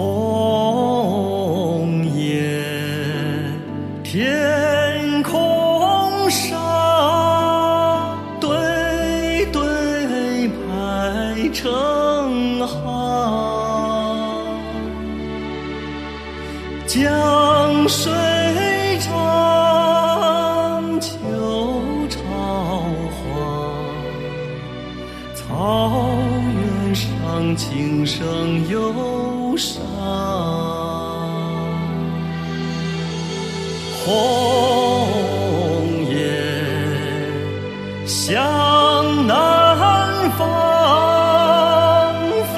鸿雁天空上对对排成行江水长秋草黄。草原上琴声忧伤红叶向南方飞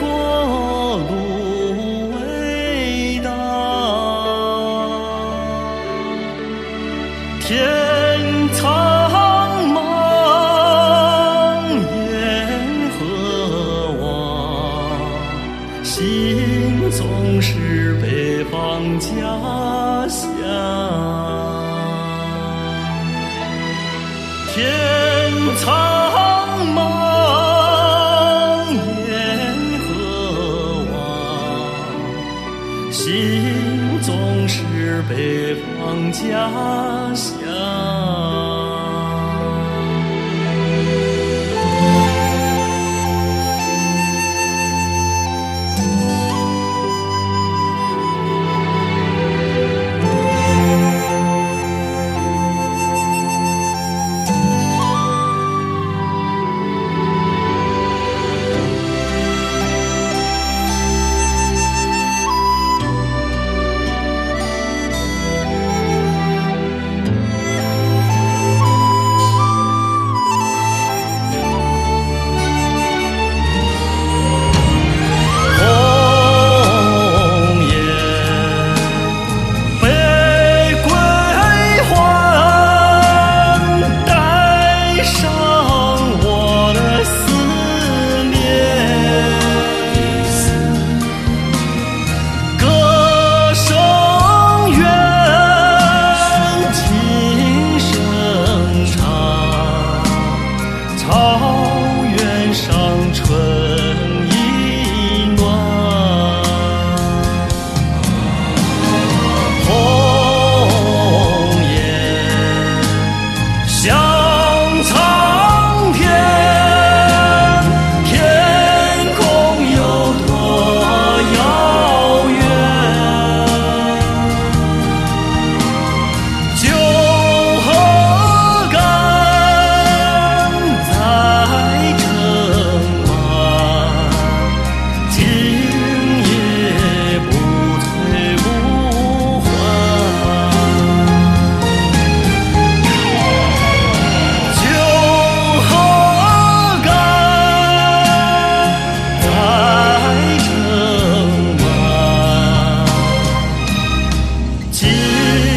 过芦苇荡，天苍茫，雁何往？心总是北方家家。天苍茫，雁何往？心总是北方家乡。to